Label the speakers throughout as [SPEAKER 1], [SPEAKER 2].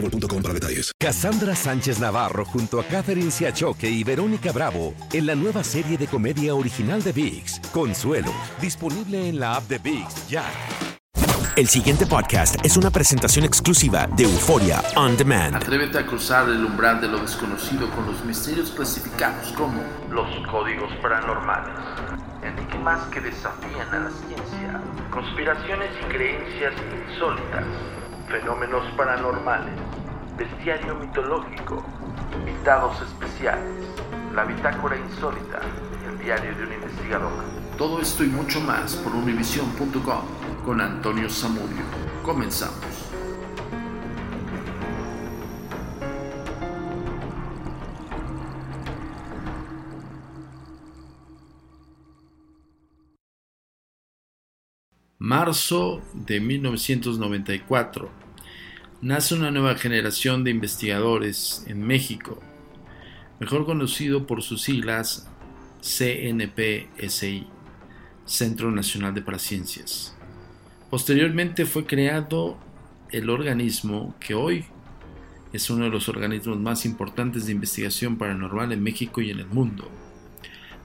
[SPEAKER 1] boostmobile.com para detalles.
[SPEAKER 2] Cassandra Sánchez Navarro junto a Catherine Siachoque y Verónica Bravo en la nueva serie de comedia original de VIX, Consuelo, disponible en la app de VIX ya.
[SPEAKER 3] El siguiente podcast es una presentación exclusiva de Euforia On Demand.
[SPEAKER 4] Atrévete a cruzar el umbral de lo desconocido con los misterios clasificados como los códigos paranormales, enigmas que desafían a la ciencia, conspiraciones y creencias insólitas, fenómenos paranormales, bestiario mitológico, invitados especiales, la bitácora insólita, el diario de un investigador. Todo esto y mucho más por univision.com con Antonio Samudio. Comenzamos. Marzo de 1994. Nace una nueva generación de investigadores en México, mejor conocido por sus siglas CNPSI, Centro Nacional de Paraciencias. Posteriormente fue creado el organismo que hoy es uno de los organismos más importantes de investigación paranormal en México y en el mundo,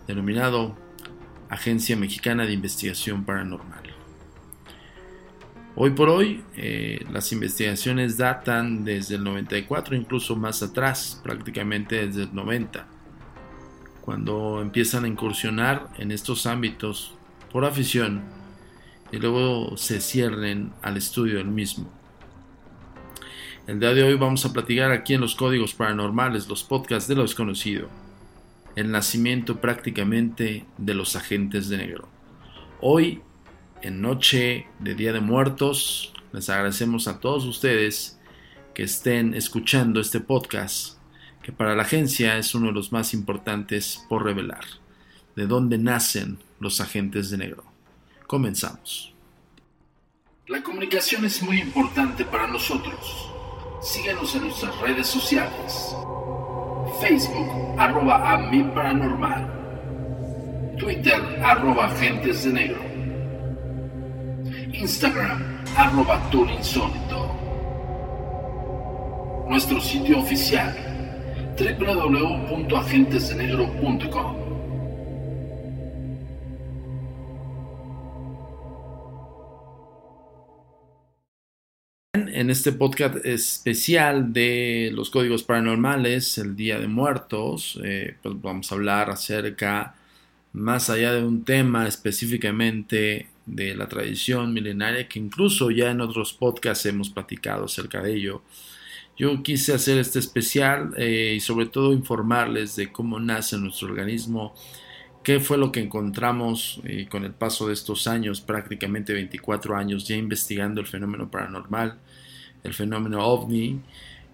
[SPEAKER 4] denominado Agencia Mexicana de Investigación Paranormal. Hoy por hoy eh, las investigaciones datan desde el 94, incluso más atrás, prácticamente desde el 90, cuando empiezan a incursionar en estos ámbitos por afición y luego se cierren al estudio del mismo. El día de hoy vamos a platicar aquí en los códigos paranormales, los podcasts de lo desconocido, el nacimiento prácticamente de los agentes de negro. Hoy en noche de Día de Muertos. Les agradecemos a todos ustedes que estén escuchando este podcast, que para la agencia es uno de los más importantes por revelar. ¿De dónde nacen los agentes de negro? Comenzamos. La comunicación es muy importante para nosotros. Síguenos en nuestras redes sociales. Facebook, arroba a mi paranormal. Twitter, arroba agentes de negro. Instagram, arroba insólito. Nuestro sitio oficial, www.agentesdenegro.com. En este podcast especial de los códigos paranormales, el Día de Muertos, eh, pues vamos a hablar acerca, más allá de un tema específicamente de la tradición milenaria que incluso ya en otros podcasts hemos platicado acerca de ello. Yo quise hacer este especial eh, y sobre todo informarles de cómo nace nuestro organismo, qué fue lo que encontramos eh, con el paso de estos años, prácticamente 24 años ya investigando el fenómeno paranormal, el fenómeno ovni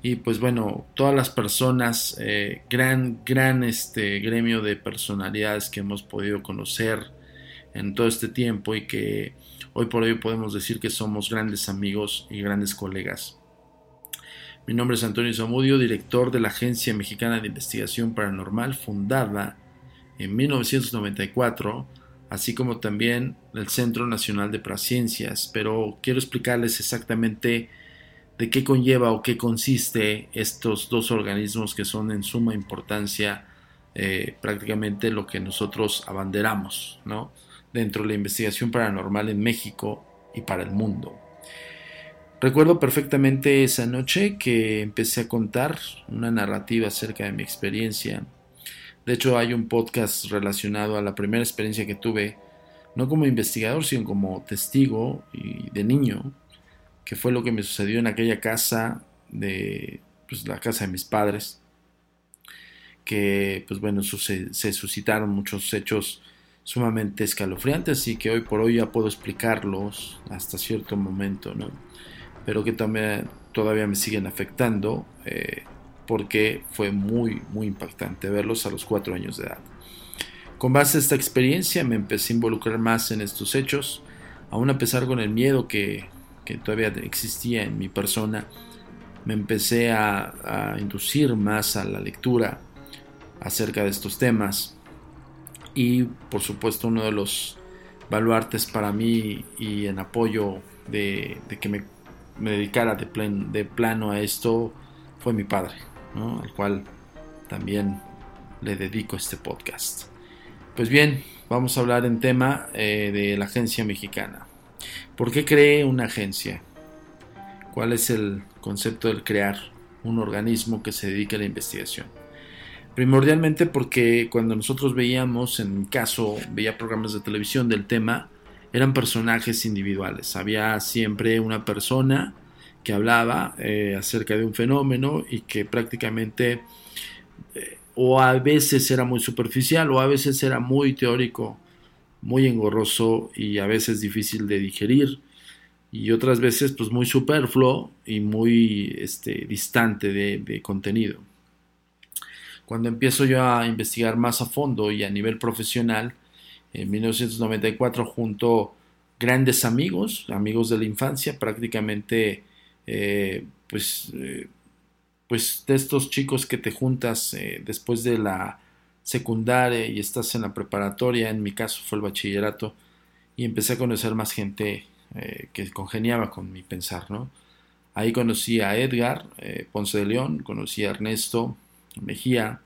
[SPEAKER 4] y pues bueno, todas las personas, eh, gran, gran este gremio de personalidades que hemos podido conocer, en todo este tiempo y que hoy por hoy podemos decir que somos grandes amigos y grandes colegas. Mi nombre es Antonio Zamudio, director de la Agencia Mexicana de Investigación Paranormal, fundada en 1994, así como también el Centro Nacional de Paraciencias, pero quiero explicarles exactamente de qué conlleva o qué consiste estos dos organismos que son en suma importancia eh, prácticamente lo que nosotros abanderamos, ¿no? Dentro de la investigación paranormal en México y para el mundo. Recuerdo perfectamente esa noche que empecé a contar una narrativa acerca de mi experiencia. De hecho, hay un podcast relacionado a la primera experiencia que tuve, no como investigador, sino como testigo y de niño, que fue lo que me sucedió en aquella casa de pues, la casa de mis padres, que pues bueno, se suscitaron muchos hechos sumamente escalofriantes y que hoy por hoy ya puedo explicarlos hasta cierto momento, ¿no? Pero que también todavía me siguen afectando eh, porque fue muy, muy impactante verlos a los cuatro años de edad. Con base a esta experiencia me empecé a involucrar más en estos hechos, aún a pesar con el miedo que, que todavía existía en mi persona, me empecé a, a inducir más a la lectura acerca de estos temas y por supuesto uno de los baluartes para mí y en apoyo de, que me, dedicara de, de, plano a esto fue mi padre, al cual también le dedico este podcast. Pues bien, vamos a hablar en tema eh, de la agencia mexicana. ¿Por qué creé una agencia? ¿Cuál es el concepto del crear un organismo que se dedique a la investigación? Primordialmente porque cuando nosotros veíamos, en mi caso, veía programas de televisión del tema, eran personajes individuales. Había siempre una persona que hablaba eh, acerca de un fenómeno y que prácticamente eh, o a veces era muy superficial o a veces era muy teórico, muy engorroso y a veces difícil de digerir y otras veces pues muy superfluo y muy este, distante de contenido. Cuando empiezo yo a investigar más a fondo y a nivel profesional, en 1994 junto grandes amigos, amigos de la infancia, prácticamente eh, pues, eh, pues de estos chicos que te juntas eh, después de la secundaria y estás en la preparatoria, en mi caso fue el bachillerato, y empecé a conocer más gente que congeniaba con mi pensar, ¿no? Ahí conocí a Edgar Ponce de León, conocí a Ernesto, Mejía,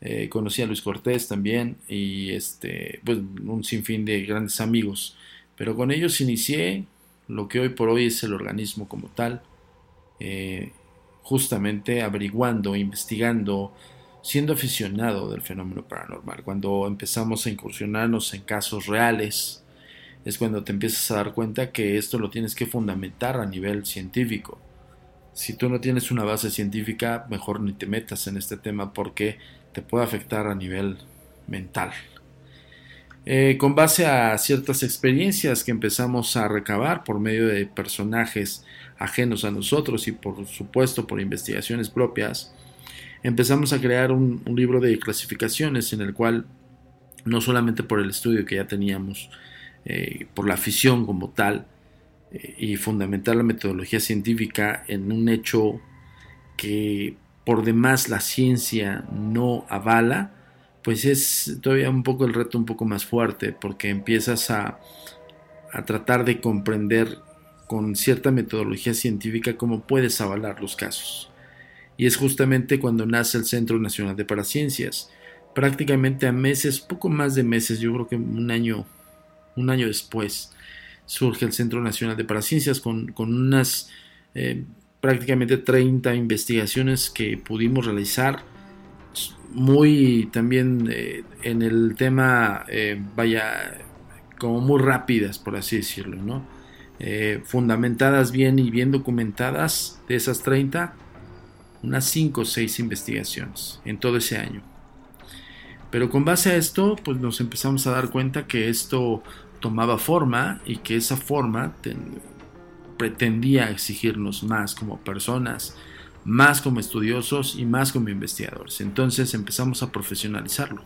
[SPEAKER 4] eh, conocí a Luis Cortés también y este, pues, un sinfín de grandes amigos. Pero con ellos inicié lo que hoy por hoy es el organismo como tal, eh, justamente averiguando, investigando, siendo aficionado del fenómeno paranormal. Cuando empezamos a incursionarnos en casos reales, es cuando te empiezas a dar cuenta que esto lo tienes que fundamentar a nivel científico si tú no tienes una base científica, mejor ni te metas en este tema porque te puede afectar a nivel mental. Eh, con base a ciertas experiencias que empezamos a recabar por medio de personajes ajenos a nosotros y por supuesto por investigaciones propias, empezamos a crear un libro de clasificaciones en el cual no solamente por el estudio que ya teníamos, eh, por la afición como tal, y fundamentar la metodología científica en un hecho que por demás la ciencia no avala, pues es todavía un poco el reto un poco más fuerte porque empiezas a, a tratar de comprender con cierta metodología científica cómo puedes avalar los casos. Y es justamente cuando nace el Centro Nacional de Paraciencias. Prácticamente a meses, poco más de meses, yo creo que un año, un año después, surge el Centro Nacional de Paraciencias con, con unas eh, prácticamente 30 investigaciones que pudimos realizar. Muy también eh, en el tema eh, vaya como muy rápidas por así decirlo no fundamentadas bien y bien documentadas de esas 30 unas 5 o 6 investigaciones en todo ese año. Pero con base a esto pues nos empezamos a dar cuenta que esto tomaba forma y que esa forma pretendía exigirnos más como personas, más como estudiosos y más como investigadores. Entonces empezamos a profesionalizarlo.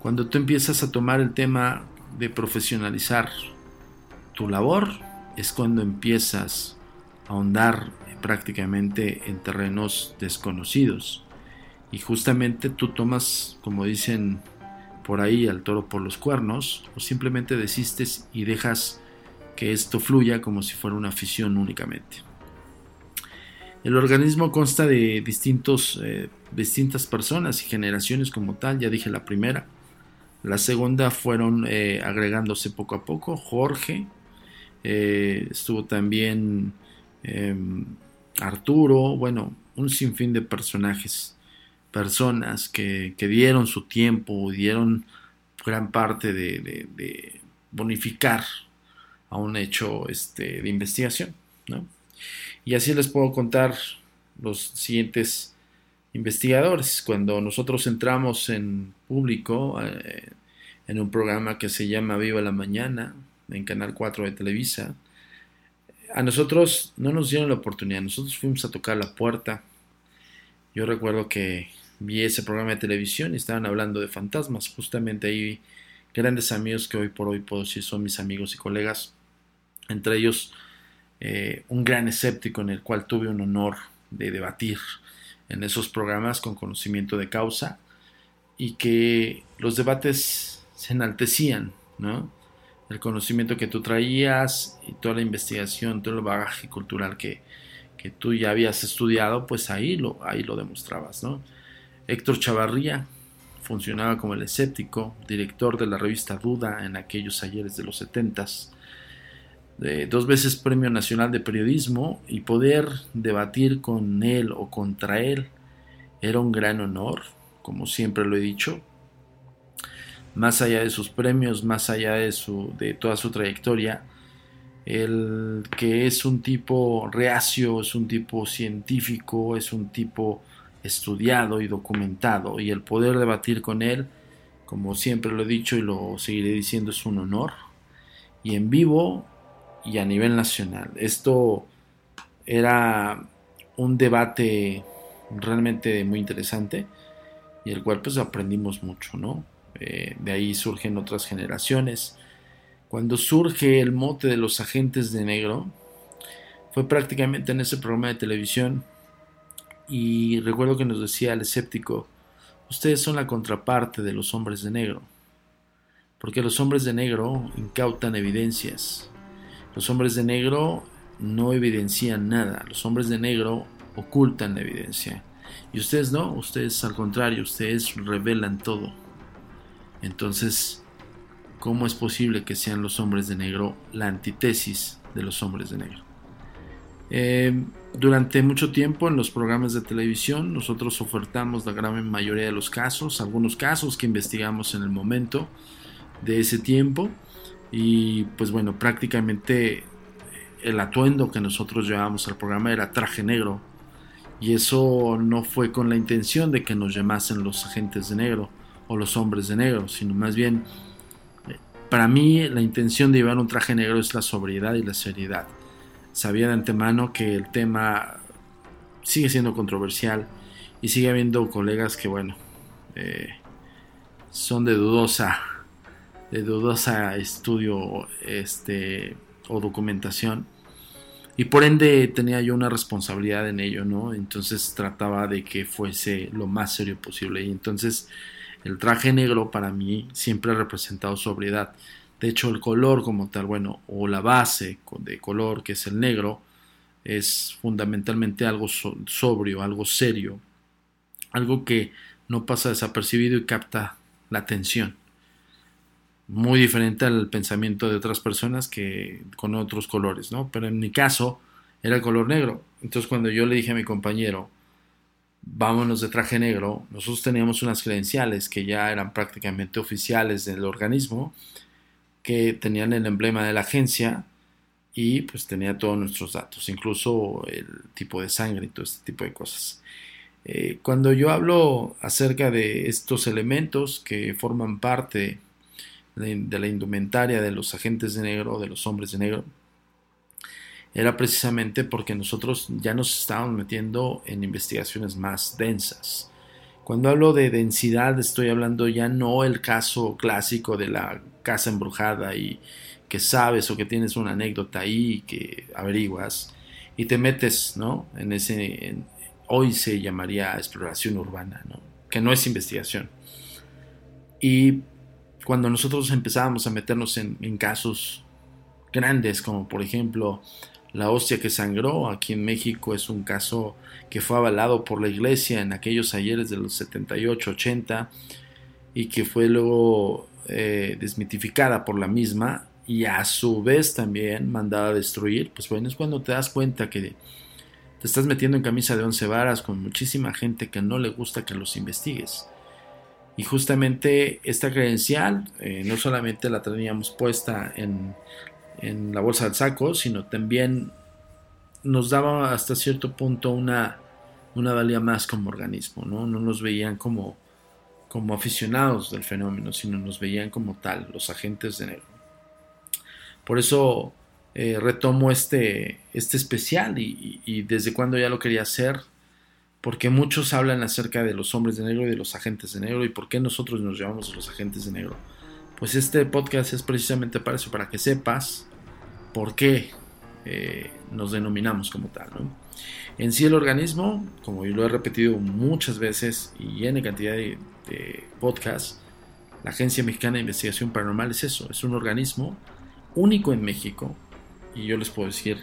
[SPEAKER 4] Cuando tú empiezas a tomar el tema de profesionalizar tu labor, es cuando empiezas a ahondar prácticamente en terrenos desconocidos. Y justamente tú tomas, como dicen por ahí al toro por los cuernos o simplemente desistes y dejas que esto fluya como si fuera una afición únicamente. El organismo consta de distintos, eh, distintas personas y generaciones como tal, ya dije la primera. La segunda fueron eh, agregándose poco a poco. Jorge, eh, estuvo también em, Arturo, bueno, un sinfín de personajes, personas que, dieron su tiempo, dieron gran parte de, bonificar a un hecho este, de investigación. Y así les puedo contar los siguientes investigadores. Cuando nosotros entramos en público eh, en un programa que se llama Viva la Mañana, en Canal 4 de Televisa, a nosotros no nos dieron la oportunidad, nosotros fuimos a tocar la puerta. Yo recuerdo que vi ese programa de televisión y estaban hablando de fantasmas. Justamente ahí grandes amigos que hoy por hoy puedo decir son mis amigos y colegas. Entre ellos eh, un gran escéptico en el cual tuve un honor de debatir en esos programas con conocimiento de causa y que los debates se enaltecían, ¿no? El conocimiento que tú traías y toda la investigación, todo el bagaje cultural que, que tú ya habías estudiado, pues ahí lo, ahí lo demostrabas, ¿no? Héctor Chavarría funcionaba como el escéptico, director de la revista Duda en aquellos ayeres de los setentas, dos veces Premio Nacional de Periodismo y poder debatir con él o contra él era un gran honor, como siempre lo he dicho. Más allá de sus premios, más allá de, su, de toda su trayectoria, el que es un tipo reacio, es un tipo científico, es un tipo estudiado y documentado y el poder debatir con él, como siempre lo he dicho y lo seguiré diciendo, es un honor. Y en vivo y a nivel nacional. Esto era un debate realmente muy interesante y el cual pues aprendimos mucho, ¿no? Eh, de ahí surgen otras generaciones. Cuando surge el mote de los agentes de negro, fue prácticamente en ese programa de televisión y recuerdo que nos decía el escéptico, ustedes son la contraparte de los hombres de negro, porque los hombres de negro incautan evidencias, los hombres de negro no evidencian nada, los hombres de negro ocultan la evidencia. Y ustedes no, ustedes al contrario, ustedes revelan todo. Entonces, ¿cómo es posible que sean los hombres de negro la antítesis de los hombres de negro? Eh, durante mucho tiempo en los programas de televisión nosotros ofertamos la gran mayoría de los casos, algunos casos que investigamos en el momento de ese tiempo y pues bueno, prácticamente el atuendo que nosotros llevábamos al programa era traje negro. Y eso no fue con la intención de que nos llamasen los agentes de negro o los hombres de negro, sino más bien, para mí la intención de llevar un traje negro es la sobriedad y la seriedad. Sabía de antemano que el tema sigue siendo controversial y sigue habiendo colegas que, bueno, eh, son de dudosa de dudosa estudio este, o documentación. Y por ende tenía yo una responsabilidad en ello, ¿no? Entonces trataba de que fuese lo más serio posible. Y entonces el traje negro para mí siempre ha representado sobriedad. De hecho, el color como tal, bueno, o la base de color, que es el negro, es fundamentalmente algo sobrio, algo serio, algo que no pasa desapercibido y capta la atención muy diferente al pensamiento de otras personas que con otros colores, ¿no? Pero en mi caso era el color negro. Entonces cuando yo le dije a mi compañero, vámonos de traje negro, nosotros teníamos unas credenciales que ya eran prácticamente oficiales del organismo, que tenían el emblema de la agencia y pues tenía todos nuestros datos, incluso el tipo de sangre y todo este tipo de cosas. Eh, cuando yo hablo acerca de estos elementos que forman parte de la indumentaria de los agentes de negro, de los hombres de negro, era precisamente porque nosotros ya nos estábamos metiendo en investigaciones más densas. Cuando hablo de densidad estoy hablando ya no el caso clásico de la casa embrujada y que sabes o que tienes una anécdota ahí que averiguas y te metes, ¿no? En ese hoy se llamaría exploración urbana, ¿no? Que no es investigación. Y cuando nosotros empezábamos a meternos en, casos grandes, como por ejemplo la hostia que sangró aquí en México es un caso que fue avalado por la iglesia en aquellos ayeres de los 78-80 y que fue luego eh, desmitificada por la misma y a su vez también mandada a destruir, pues bueno, es cuando te das cuenta que te estás metiendo en camisa de once varas con muchísima gente que no le gusta que los investigues. Y justamente esta credencial eh, no solamente la teníamos puesta en, en, la bolsa del saco, sino también nos daba hasta cierto punto una, una valía más como organismo, ¿no? No nos veían como, como aficionados del fenómeno, sino nos veían como tal, los agentes de negro. Por eso eh, retomo este, este especial y, desde cuando ya lo quería hacer, porque muchos hablan acerca de los hombres de negro y de los agentes de negro y por qué nosotros nos llamamos los agentes de negro. Pues este podcast es precisamente para eso, para que sepas por qué eh, nos denominamos como tal. En sí el organismo, como yo lo he repetido muchas veces y en cantidad de, de podcasts, la Agencia Mexicana de Investigación Paranormal es eso, es un organismo único en México y yo les puedo decir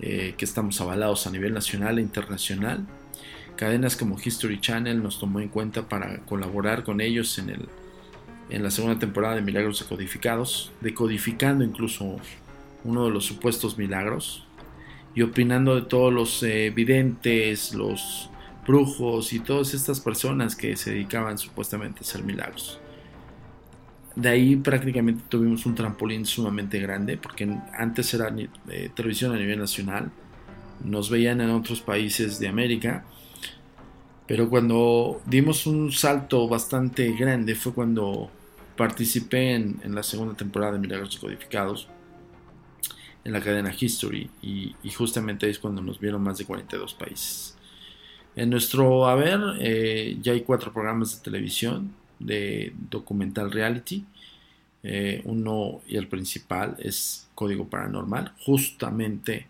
[SPEAKER 4] eh, que estamos avalados a nivel nacional e internacional. Cadenas como History Channel nos tomó en cuenta para colaborar con ellos en, el, en la segunda temporada de Milagros Decodificados, decodificando incluso uno de los supuestos milagros y opinando de todos los eh, videntes, los brujos y todas estas personas que se dedicaban supuestamente a hacer milagros. De ahí prácticamente tuvimos un trampolín sumamente grande, porque antes era eh, televisión a nivel nacional, nos veían en otros países de América, pero cuando dimos un salto bastante grande fue cuando participé en, la segunda temporada de Milagros Codificados en la cadena History y, justamente es cuando nos vieron más de 42 países. En nuestro haber eh, ya hay cuatro programas de televisión, de documental reality. Eh, uno y el principal es Código Paranormal. Justamente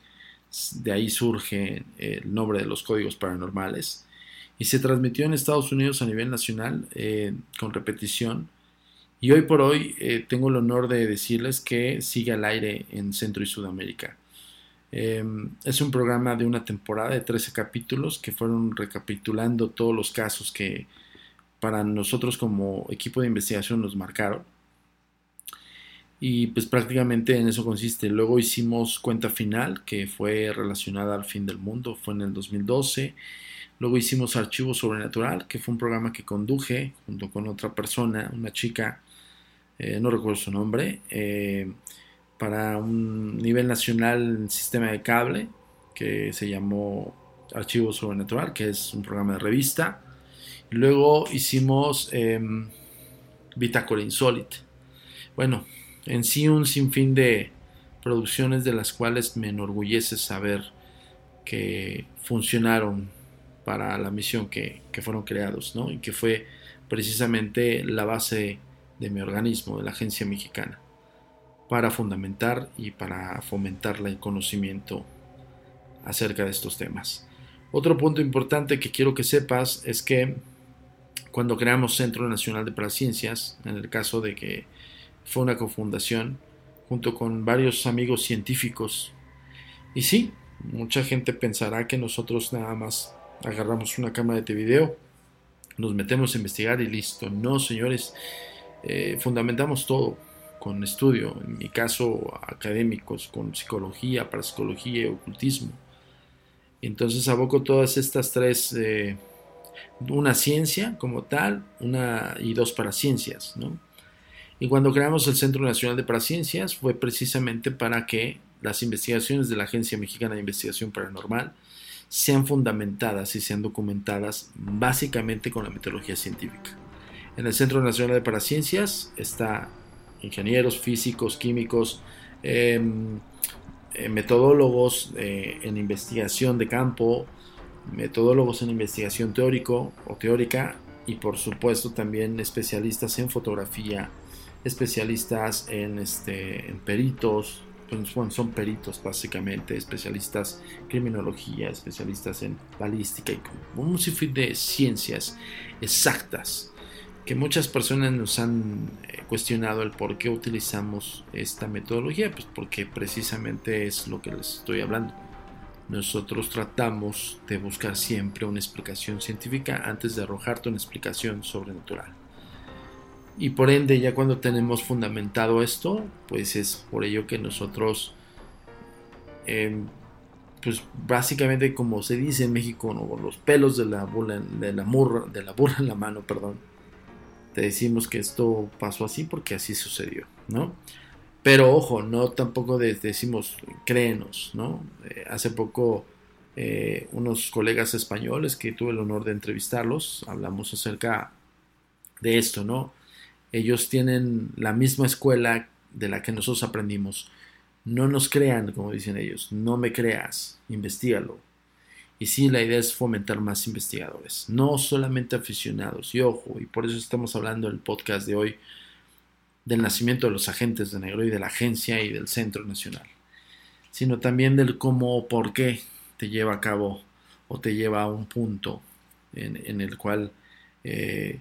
[SPEAKER 4] de ahí surge el nombre de los códigos paranormales. Y se transmitió en Estados Unidos a nivel nacional eh, con repetición. Y hoy por hoy eh, tengo el honor de decirles que sigue al aire en Centro y Sudamérica. Em, es un programa de una temporada de 13 capítulos que fueron recapitulando todos los casos que, para nosotros como equipo de investigación nos marcaron. Y pues prácticamente en eso consiste. Luego hicimos Cuenta Final, que fue relacionada al fin del mundo, fue en el 2012. Luego hicimos Archivo Sobrenatural, que fue un programa que conduje junto con otra persona, una chica, eh, no recuerdo su nombre, eh, para un nivel nacional en sistema de cable, que se llamó Archivo Sobrenatural, que es un programa de revista. Luego hicimos eh, Bitácora. Bueno, en sí un sinfín de producciones de las cuales me enorgullece saber que funcionaron para la misión que, fueron creados, ¿no? Y que fue precisamente la base de mi organismo, de la Agencia Mexicana, para fundamentar y para fomentar el conocimiento acerca de estos temas. Otro punto importante que quiero que sepas es que cuando creamos Centro Nacional de Paraciencias, en el caso de que fue una cofundación, junto con varios amigos científicos. Y sí, mucha gente pensará que nosotros nada más agarramos una cámara de video, nos metemos a investigar y listo. No, señores, eh, fundamentamos todo con estudio, en mi caso académicos, con psicología, parapsicología y ocultismo. Entonces aboco todas estas tres eh, una ciencia como tal, una y dos paraciencias, ¿no? Y cuando creamos el Centro Nacional de Paraciencias fue precisamente para que las investigaciones de la Agencia Mexicana de Investigación Paranormal sean fundamentadas y sean documentadas básicamente con la metodología científica. En el Centro Nacional de Paraciencias está ingenieros, físicos, químicos, em, eh, metodólogos eh, en investigación de campo, metodólogos en investigación teórico o teórica y por supuesto también especialistas en fotografía, especialistas en, este, en peritos, pues, son peritos básicamente, especialistas en criminología, especialistas en balística y un sinfín de ciencias exactas que muchas personas nos han eh, cuestionado el por qué utilizamos esta metodología, pues porque precisamente es lo que les estoy hablando nosotros tratamos de buscar siempre una explicación científica antes de arrojarte una explicación sobrenatural. Y por ende, ya cuando tenemos fundamentado esto, pues es por ello que nosotros, em, pues básicamente como se dice en México, ¿no? los pelos de la, burra, de, la murra, de la burra en la mano, perdón, te decimos que esto pasó así porque así sucedió, ¿no? Pero ojo, no tampoco decimos créenos, ¿no? Eh, hace poco eh, unos colegas españoles que tuve el honor de entrevistarlos, hablamos acerca de esto, ¿no? Ellos tienen la misma escuela de la que nosotros aprendimos. No nos crean, como dicen ellos, no me creas, investigalo. Y sí, la idea es fomentar más investigadores, no solamente aficionados. Y ojo, y por eso estamos hablando en el podcast de hoy del nacimiento de los agentes de negro y de la agencia y del Centro Nacional, sino también del cómo o por qué te lleva a cabo o te lleva a un punto en, el cual eh,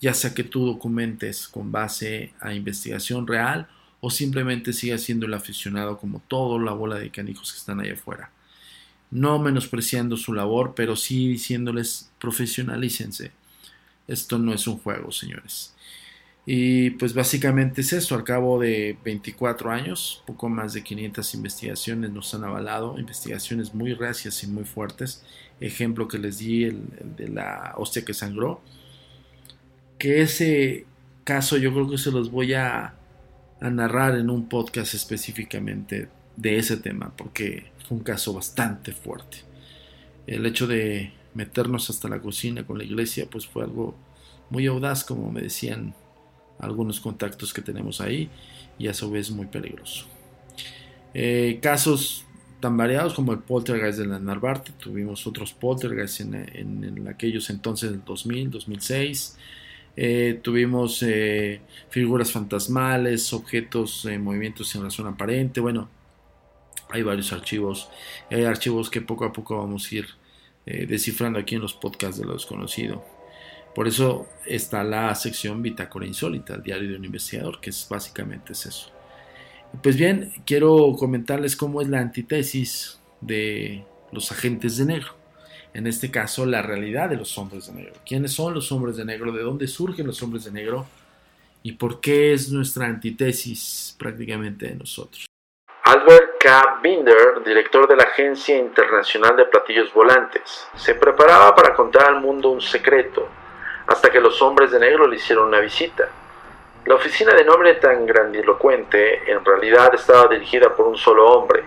[SPEAKER 4] ya sea que tú documentes con base a investigación real o simplemente sigas siendo el aficionado como toda la bola de canijos que están ahí afuera. No menospreciando su labor, pero sí diciéndoles profesionalícense. Esto no es un juego, señores. Y pues básicamente es eso, al cabo de 24 años, poco más de 500 investigaciones nos han avalado, investigaciones muy reacias y muy fuertes. Ejemplo que les di, el, de la hostia que sangró, que ese caso yo creo que se los voy a narrar en un podcast específicamente de ese tema, porque fue un caso bastante fuerte. El hecho de meternos hasta la cocina con la iglesia, pues fue algo muy audaz, como me decían algunos contactos que tenemos ahí y a su vez muy peligroso. Eh, casos tan variados como el poltergeist de la Narvarte, tuvimos otros poltergeists en, en, aquellos entonces del 2000, 2006. Eh, tuvimos eh, figuras fantasmales, objetos, movimientos en razón aparente. Bueno, hay varios archivos. Hay archivos que poco a poco vamos a ir descifrando aquí en los podcasts de lo desconocido. Por eso está la sección Bitácora Insólita, diario de un investigador, que es básicamente es eso. Pues bien, quiero comentarles cómo es la antítesis de los agentes de negro. En este caso, la realidad de los hombres de negro. ¿Quiénes son los hombres de negro? ¿De dónde surgen los hombres de negro? ¿Y por qué es nuestra antítesis prácticamente de nosotros?
[SPEAKER 5] Albert K. Binder, director de la Agencia Internacional de Platillos Volantes, se preparaba para contar al mundo un secreto hasta que los hombres de negro le hicieron una visita. La oficina de nombre tan grandilocuente en realidad estaba dirigida por un solo hombre,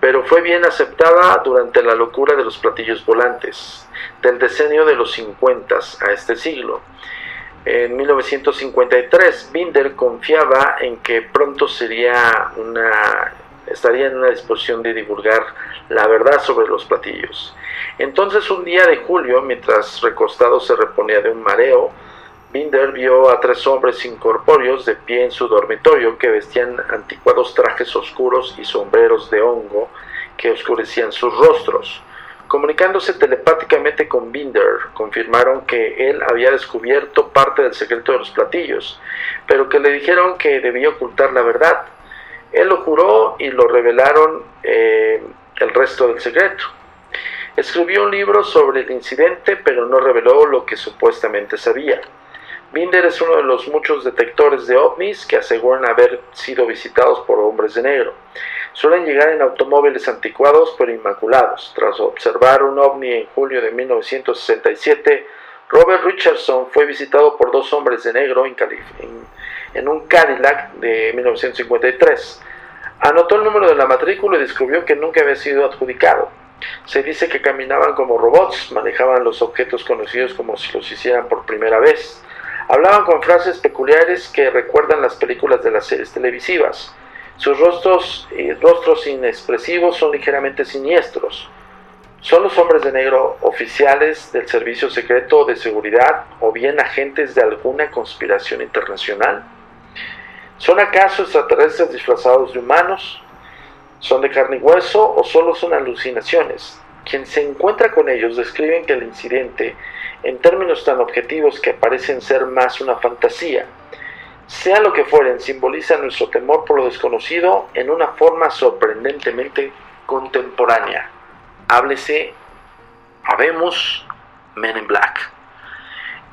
[SPEAKER 5] pero fue bien aceptada durante la locura de los platillos volantes, del decenio de los 50 a este siglo. En 1953, Binder confiaba en que pronto sería una, estaría en una disposición de divulgar la verdad sobre los platillos. Entonces un día de julio, mientras recostado se reponía de un mareo, Binder vio a tres hombres incorpóreos de pie en su dormitorio que vestían anticuados trajes oscuros y sombreros de hongo que oscurecían sus rostros. Comunicándose telepáticamente con Binder, confirmaron que él había descubierto parte del secreto de los platillos, pero que le dijeron que debía ocultar la verdad. Él lo juró y lo revelaron eh, el resto del secreto. Escribió un libro sobre el incidente, pero no reveló lo que supuestamente sabía. Binder es uno de los muchos detectores de ovnis que aseguran haber sido visitados por hombres de negro. Suelen llegar en automóviles anticuados pero inmaculados. Tras observar un ovni en julio de 1967, Robert Richardson fue visitado por dos hombres de negro en, en un Cadillac de 1953. Anotó el número de la matrícula y descubrió que nunca había sido adjudicado. Se dice que caminaban como robots, manejaban los objetos conocidos como si los hicieran por primera vez. Hablaban con frases peculiares que recuerdan las películas de las series televisivas. Sus rostros, y rostros inexpresivos son ligeramente siniestros. ¿Son los hombres de negro oficiales del Servicio Secreto de Seguridad o bien agentes de alguna conspiración internacional? ¿Son acaso extraterrestres disfrazados de humanos? ¿Son de carne y hueso o solo son alucinaciones? Quien se encuentra con ellos describen que el incidente, en términos tan objetivos que parecen ser más una fantasía, sea lo que fueren, simboliza nuestro temor por lo desconocido en una forma sorprendentemente contemporánea. Háblese, habemos Men in Black.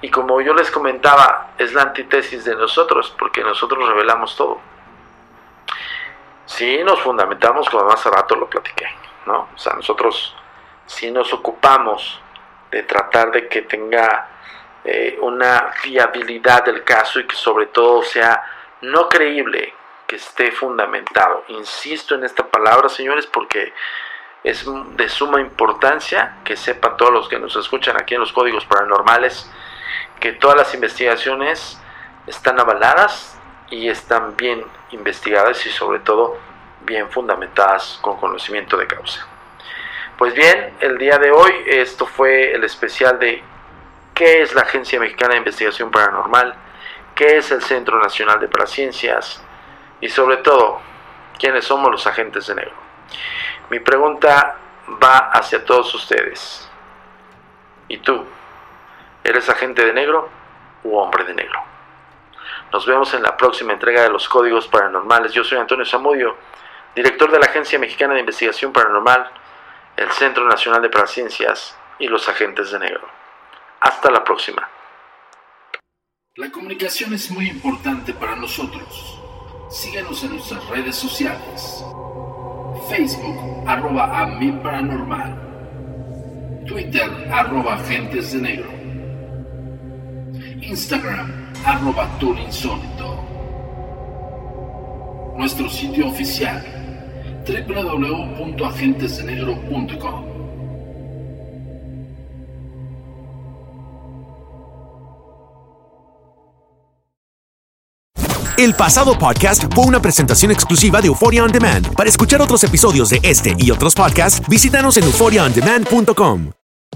[SPEAKER 4] Y como yo les comentaba, es la antítesis de nosotros, porque nosotros revelamos todo. Sí, nos fundamentamos, como hace rato lo platiqué, ¿no? O sea, nosotros sí nos ocupamos de tratar de que tenga eh, una fiabilidad del caso y que sobre todo sea no creíble, que esté fundamentado. Insisto en esta palabra, señores, porque es de suma importancia que sepan todos los que nos escuchan aquí en los códigos paranormales que todas las investigaciones están avaladas y están bien investigadas y sobre todo bien fundamentadas con conocimiento de causa. Pues bien, el día de hoy esto fue el especial de qué es la Agencia Mexicana de Investigación Paranormal, qué es el Centro Nacional de Paraciencias y sobre todo quiénes somos los agentes de negro. Mi pregunta va hacia todos ustedes. ¿Y tú? ¿Eres agente de negro u hombre de negro? Nos vemos en la próxima entrega de los Códigos Paranormales. Yo soy Antonio Zamudio, director de la Agencia Mexicana de Investigación Paranormal, el Centro Nacional de Paraciencias y los Agentes de Negro. Hasta la próxima.
[SPEAKER 6] La comunicación es muy importante para nosotros. Síguenos en nuestras redes sociales. Facebook, arroba a. Twitter, arroba agentes de negro. Instagram, arroba tour insólito. Nuestro sitio oficial, www.agentesdenegro.com.
[SPEAKER 7] El pasado podcast fue una presentación exclusiva de Euphoria On Demand. Para escuchar otros episodios de este y otros podcasts, visítanos en euphoriaondemand.com.